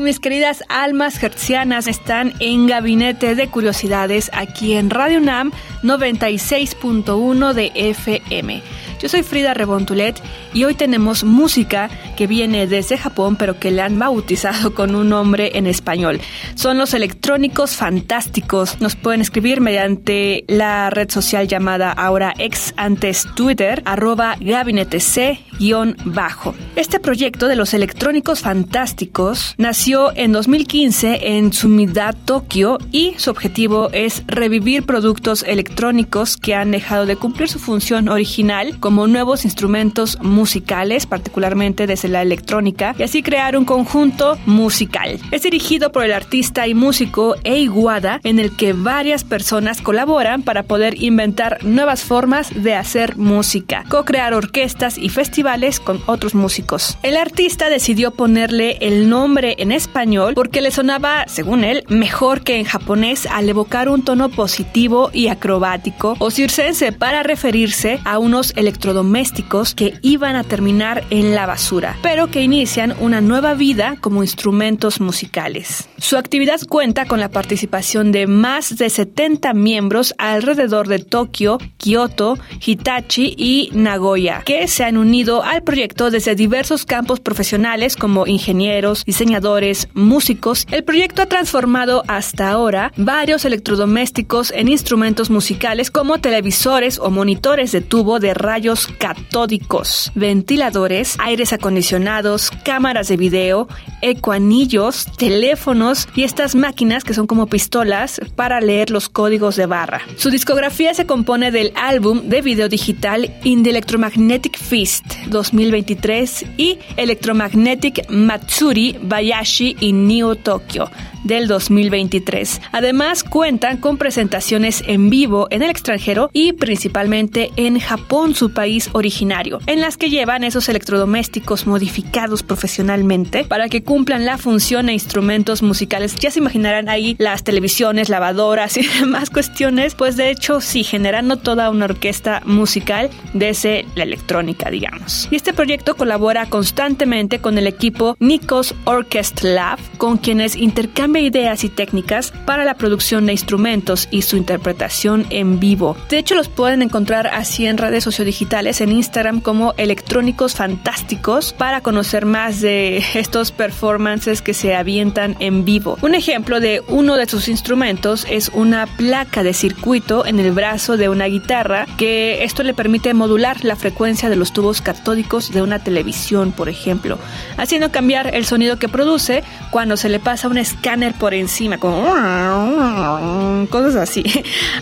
Mis queridas almas hertzianas? Están en Gabinete de Curiosidades aquí en Radio NAM 96.1 de FM. Yo soy Frida Rebontulet y hoy tenemos música que viene desde Japón pero que le han bautizado con un nombre en español. Son los electrónicos fantásticos. Nos pueden escribir mediante la red social llamada ahora ex antes Twitter, arroba gabinete C-bajo. Este proyecto de los electrónicos fantásticos nació en 2015 en Sumida, Tokio y su objetivo es revivir productos electrónicos que han dejado de cumplir su función original como nuevos instrumentos musicales, particularmente desde la electrónica, y así crear un conjunto musical. Es dirigido por el artista y músico Eiguada, en el que varias personas colaboran para poder inventar nuevas formas de hacer música, co-crear orquestas y festivales con otros músicos. El artista decidió ponerle el nombre en español porque le sonaba, según él, mejor que en japonés al evocar un tono positivo y acrobático o circense para referirse a unos electrónicos electrodomésticos que iban a terminar en la basura, pero que inician una nueva vida como instrumentos musicales. Su actividad cuenta con la participación de más de 70 miembros alrededor de Tokio, Kioto, Hitachi y Nagoya, que se han unido al proyecto desde diversos campos profesionales como ingenieros, diseñadores, músicos. El proyecto ha transformado hasta ahora varios electrodomésticos en instrumentos musicales como televisores o monitores de tubo de rayos catódicos, ventiladores, aires acondicionados, cámaras de video, ecoanillos, teléfonos y estas máquinas que son como pistolas para leer los códigos de barra. Su discografía se compone del álbum de video digital In the Electromagnetic Feast 2023 y Electromagnetic Matsuri Bayashi in New Tokyo del 2023. Además, cuentan con presentaciones en vivo en el extranjero y principalmente en Japón, su país originario, en las que llevan esos electrodomésticos modificados profesionalmente para que cumplan la función e instrumentos musicales. Ya se imaginarán ahí las televisiones, lavadoras y demás cuestiones, pues de hecho sí, generando toda una orquesta musical desde la electrónica, digamos. Y este proyecto colabora constantemente con el equipo Nikos Orchestra Lab, con quienes intercambia ideas y técnicas para la producción de instrumentos y su interpretación en vivo. De hecho, los pueden encontrar así en redes sociodigitales en Instagram como Electrónicos Fantásticos para conocer más de estos performances que se avientan en vivo. Un ejemplo de uno de sus instrumentos es una placa de circuito en el brazo de una guitarra que esto le permite modular la frecuencia de los tubos catódicos de una televisión, por ejemplo, haciendo cambiar el sonido que produce cuando se le pasa un escáner por encima, como cosas así.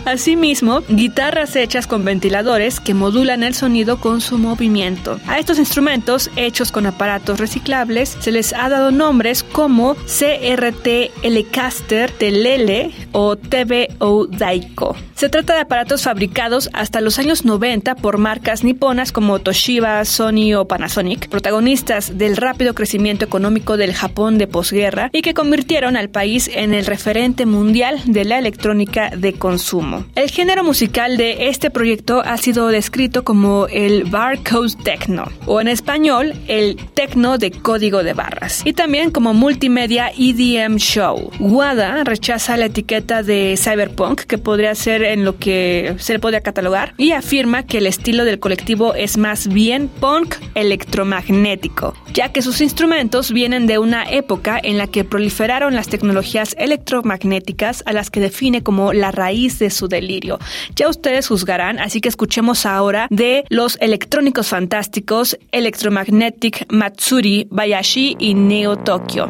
Asimismo, guitarras hechas con ventiladores que modulan el sonido con su movimiento. A estos instrumentos, hechos con aparatos reciclables, se les ha dado nombres como CRT Telecaster, Telele o TVO Daiko. Se trata de aparatos fabricados hasta los años 90 por marcas niponas como Toshiba, Sony o Panasonic, protagonistas del rápido crecimiento económico del Japón de posguerra y que convirtieron al país en el referente mundial de la electrónica de consumo. El género musical de este proyecto ha sido descrito como el barcode techno o en español el techno de código de barras y también como multimedia EDM show. WADA rechaza la etiqueta de cyberpunk que podría ser en lo que se le podría catalogar y afirma que el estilo del colectivo es más bien punk electromagnético, ya que sus instrumentos vienen de una época en la que proliferaron las tecnologías electromagnéticas a las que define como la raíz de su delirio. Ya ustedes juzgarán, así que escuchemos ahora de los electrónicos fantásticos Electromagnetic Matsuri, Bayashi y Neo Tokyo.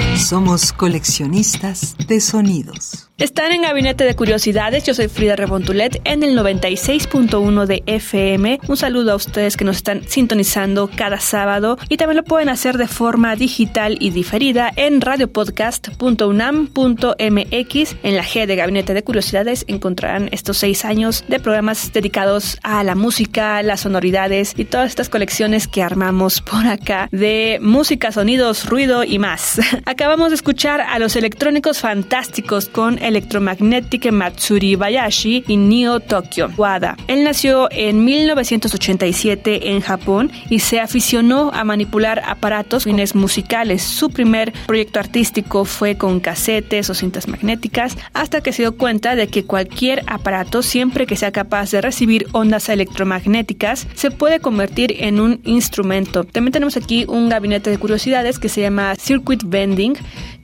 Somos coleccionistas de sonidos. Están en Gabinete de Curiosidades, yo soy Frida Rebontulet en el 96.1 de FM. Un saludo a ustedes que nos están sintonizando cada sábado y también lo pueden hacer de forma digital y diferida en radiopodcast.unam.mx. En la G de Gabinete de Curiosidades encontrarán estos seis años de programas dedicados a la música, las sonoridades y todas estas colecciones que armamos por acá de música, sonidos, ruido y más. Acabamos de escuchar a los electrónicos fantásticos con el Electromagnetic Matsuri Bayashi y Neo Tokyo, Wada. Él nació en 1987 en Japón y se aficionó a manipular aparatos fines musicales. Su primer proyecto artístico fue con casetes o cintas magnéticas hasta que se dio cuenta de que cualquier aparato, siempre que sea capaz de recibir ondas electromagnéticas, se puede convertir en un instrumento. También tenemos aquí un gabinete de curiosidades que se llama Circuit Bending,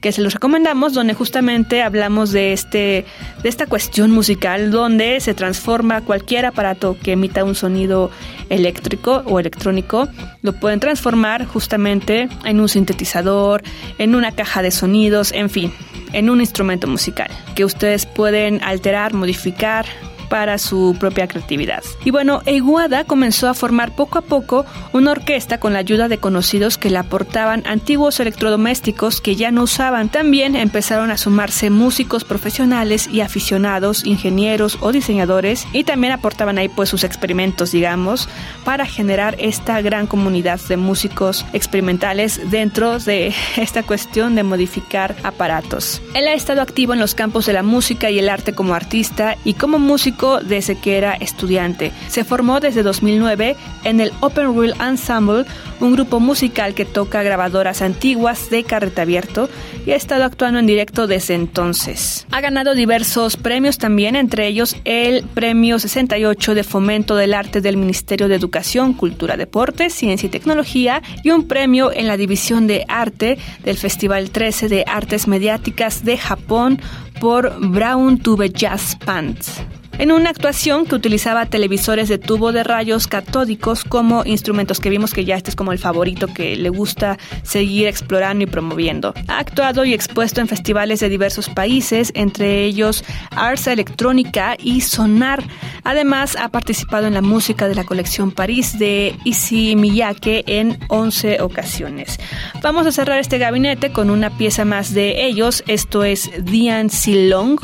que se los recomendamos, donde justamente hablamos de este, de esta cuestión musical donde se transforma cualquier aparato que emita un sonido eléctrico o electrónico, lo pueden transformar justamente en un sintetizador, en una caja de sonidos, en fin, en un instrumento musical que ustedes pueden alterar, modificar, para su propia creatividad. Y bueno, Eguada comenzó a formar poco a poco una orquesta con la ayuda de conocidos que le aportaban antiguos electrodomésticos que ya no usaban. También empezaron a sumarse músicos profesionales y aficionados, ingenieros o diseñadores y también aportaban ahí pues sus experimentos, digamos, para generar esta gran comunidad de músicos experimentales dentro de esta cuestión de modificar aparatos. Él ha estado activo en los campos de la música y el arte como artista y como músico desde que era estudiante. Se formó desde 2009 en el Open Wheel Ensemble, un grupo musical que toca grabadoras antiguas de carrete abierto y ha estado actuando en directo desde entonces. Ha ganado diversos premios también, entre ellos el Premio 68 de Fomento del Arte del Ministerio de Educación, Cultura, Deportes, Ciencia y Tecnología y un premio en la División de Arte del Festival 13 de Artes Mediáticas de Japón por Brown Tube Jazz Pants en una actuación que utilizaba televisores de tubo de rayos catódicos como instrumentos que vimos que ya este es como el favorito que le gusta seguir explorando y promoviendo. Ha actuado y expuesto en festivales de diversos países, entre ellos Ars Electrónica y Sonar. Además, ha participado en la música de la colección París de Issey Miyake en 11 ocasiones. Vamos a cerrar este gabinete con una pieza más de ellos, esto es Dian Silong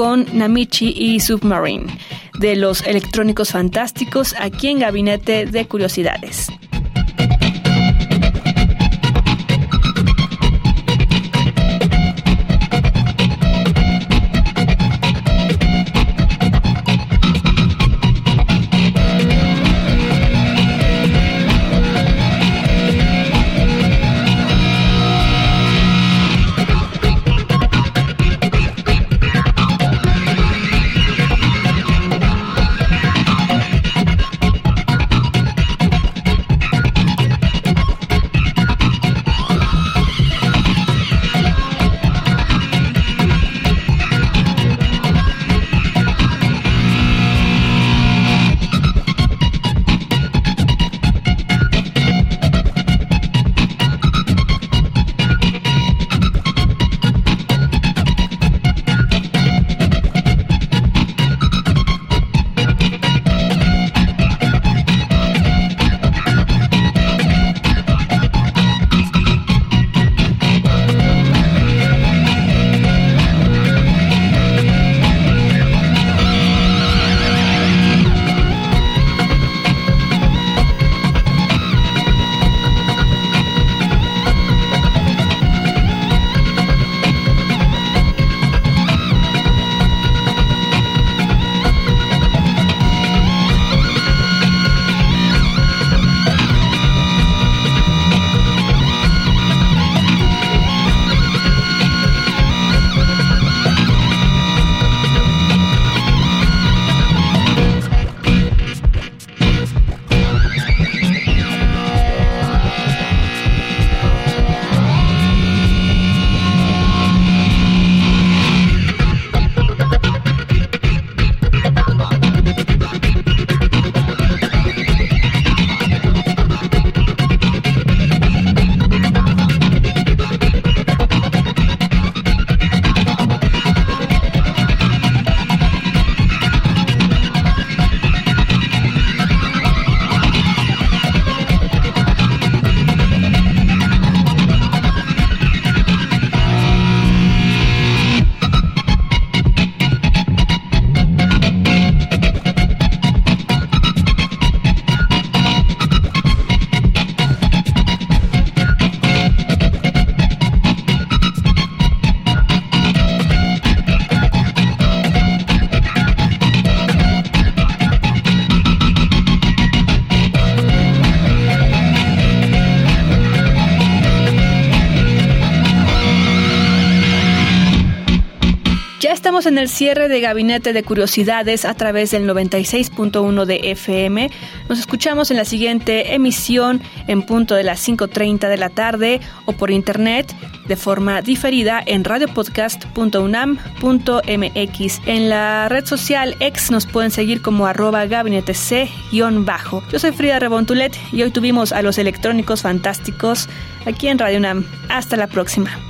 con Namichi y Submarine, de los electrónicos fantásticos aquí en Gabinete de Curiosidades. En el cierre de Gabinete de Curiosidades a través del 96.1 de FM. Nos escuchamos en la siguiente emisión en punto de las 5.30 de la tarde o por internet de forma diferida en radiopodcast.unam.mx. En la red social X nos pueden seguir como arroba gabinete C-bajo. Yo soy Frida Rebontulet y hoy tuvimos a los electrónicos fantásticos aquí en Radio UNAM. Hasta la próxima.